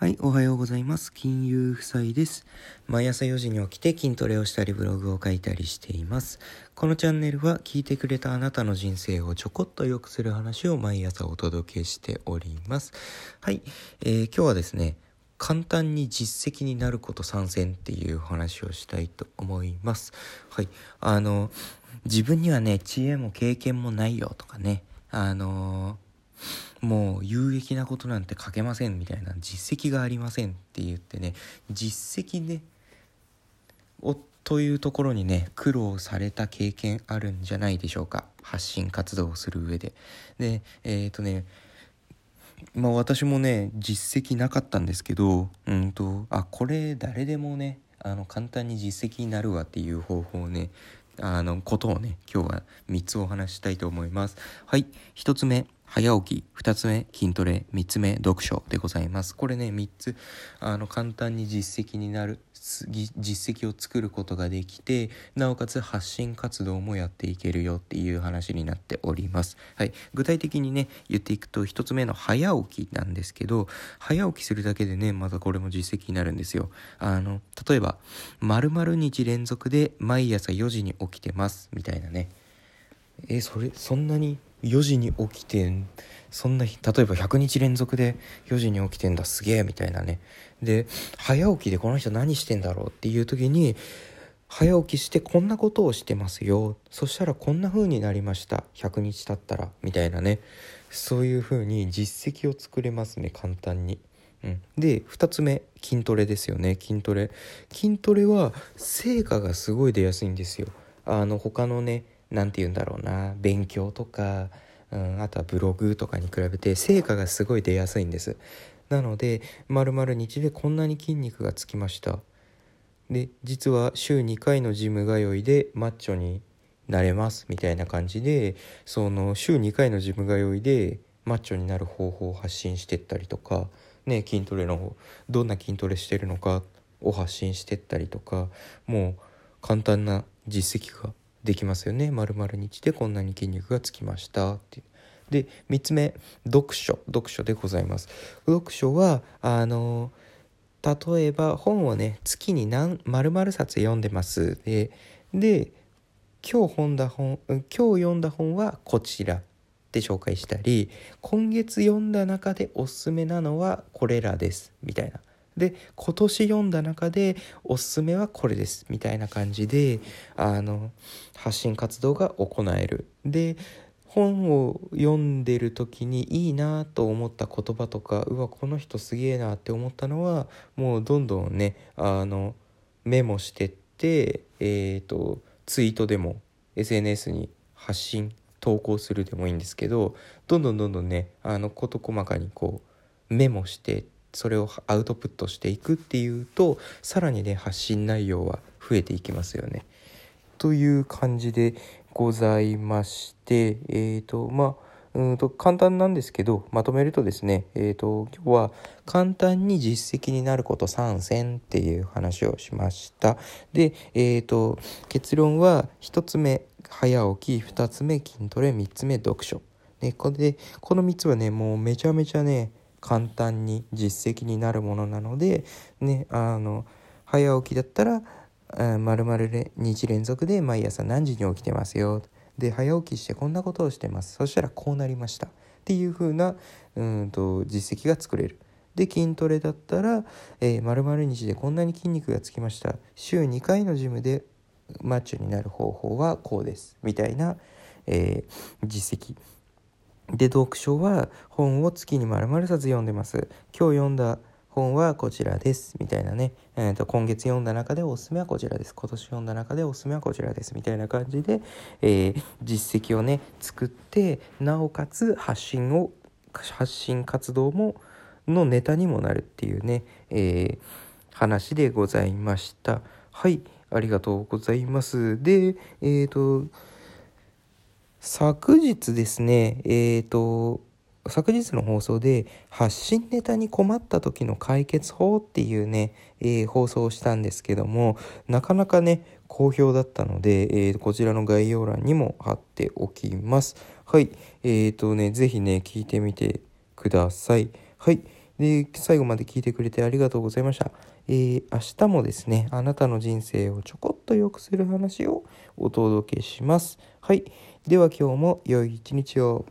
はい、おはようございます。金融夫妻です。毎朝4時に起きて筋トレをしたりブログを書いたりしています。このチャンネルは聞いてくれたあなたの人生をちょこっと良くする話を毎朝お届けしております。はい、えー、今日はですね、簡単に実績になること参戦っていう話をしたいと思います。はい、あの、自分にはね、知恵も経験もないよとかね、あのーもう有益なことなんて書けませんみたいな実績がありませんって言ってね実績ねをというところにね苦労された経験あるんじゃないでしょうか。発信活動をする上で。でえっ、ー、とねまあ私もね実績なかったんですけどうんとあこれ誰でもねあの簡単に実績になるわっていう方法をねあのことをね今日は3つお話したいと思います。はい1つ目。早起き、2つ目筋トレ、3つ目読書でございます。これね、3つ、あの、簡単に実績になる、実績を作ることができて、なおかつ発信活動もやっていけるよっていう話になっております。はい。具体的にね、言っていくと、1つ目の早起きなんですけど、早起きするだけでね、またこれも実績になるんですよ。あの、例えば、〇〇日連続で毎朝4時に起きてます、みたいなね。え、それ、そんなに4時に起きてそんな例えば100日連続で4時に起きてんだ。すげえみたいなね。で早起きでこの人何してんだろうっていう時に早起きしてこんなことをしてますよ。そしたらこんな風になりました。100日経ったら。みたいなね。そういう風に実績を作れますね簡単に。うん、で2つ目筋トレですよね。筋トレ。筋トレは成果がすごい出やすいんですよ。あの他のね何て言うんだろうな勉強とか、うん、あとはブログとかに比べて成果がすごい出やすいんです。なので丸々日でこんなに筋肉がつきました。で実は週2回のジム通いでマッチョになれますみたいな感じでその週2回のジム通いでマッチョになる方法を発信してったりとかね筋トレの方どんな筋トレしてるのかを発信してったりとかもう簡単な実績ができますよね。丸々日でこんなに筋肉がつきました。ってで3つ目読書。読書でございます。読書はあの例えば本をね月に何丸々冊読んでます。でで今日本だ本今日読んだ本はこちらって紹介したり今月読んだ中でおすすめなのはこれらです。みたいな。で今年読んだ中でおすすめはこれですみたいな感じであの発信活動が行える。で本を読んでる時にいいなと思った言葉とかうわこの人すげえなって思ったのはもうどんどんねあのメモしてってえっ、ー、とツイートでも SNS に発信投稿するでもいいんですけどどんどんどんどんねあの事細かにこうメモしてそれをアウトプットしていくっていうとさらにね発信内容は増えていきますよね。という感じでございましてえっ、ー、とまあうんと簡単なんですけどまとめるとですね、えーと、今日は簡単に実績になること3選っていう話をしましたで、えーと、結論は1つ目早起き2つ目筋トレ3つ目読書、ね、これでこの3つはねもうめちゃめちゃね簡単に実績になるものなので、ね、あの早起きだったらまるまる日連続で毎朝何時に起きてますよ。で早起きしてこんなことをしてます。そしたらこうなりました。っていう風なうんと実績が作れる。で筋トレだったら、えー、丸々日でこんなに筋肉がつきました。週2回のジムでマッチョになる方法はこうです。みたいな、えー、実績。で読書は本を月に丸々冊読んでます。今日読んだ本はこちらです。みたいなね、えーと、今月読んだ中でおすすめはこちらです。今年読んだ中でおすすめはこちらです。みたいな感じで、えー、実績をね作ってなおかつ発信を発信活動ものネタにもなるっていうね、えー、話でございました。はいありがとうございます。でえっ、ー、と昨日ですね、えーと、昨日の放送で発信ネタに困った時の解決法っていうね、えー、放送をしたんですけどもなかなかね好評だったので、えー、こちらの概要欄にも貼っておきます。はいえーとね是非ね聞いてみてください。はいで最後まで聞いてくれてありがとうございました、えー、明日もですねあなたの人生をちょこっと良くする話をお届けします。はいでは今日も良い一日を。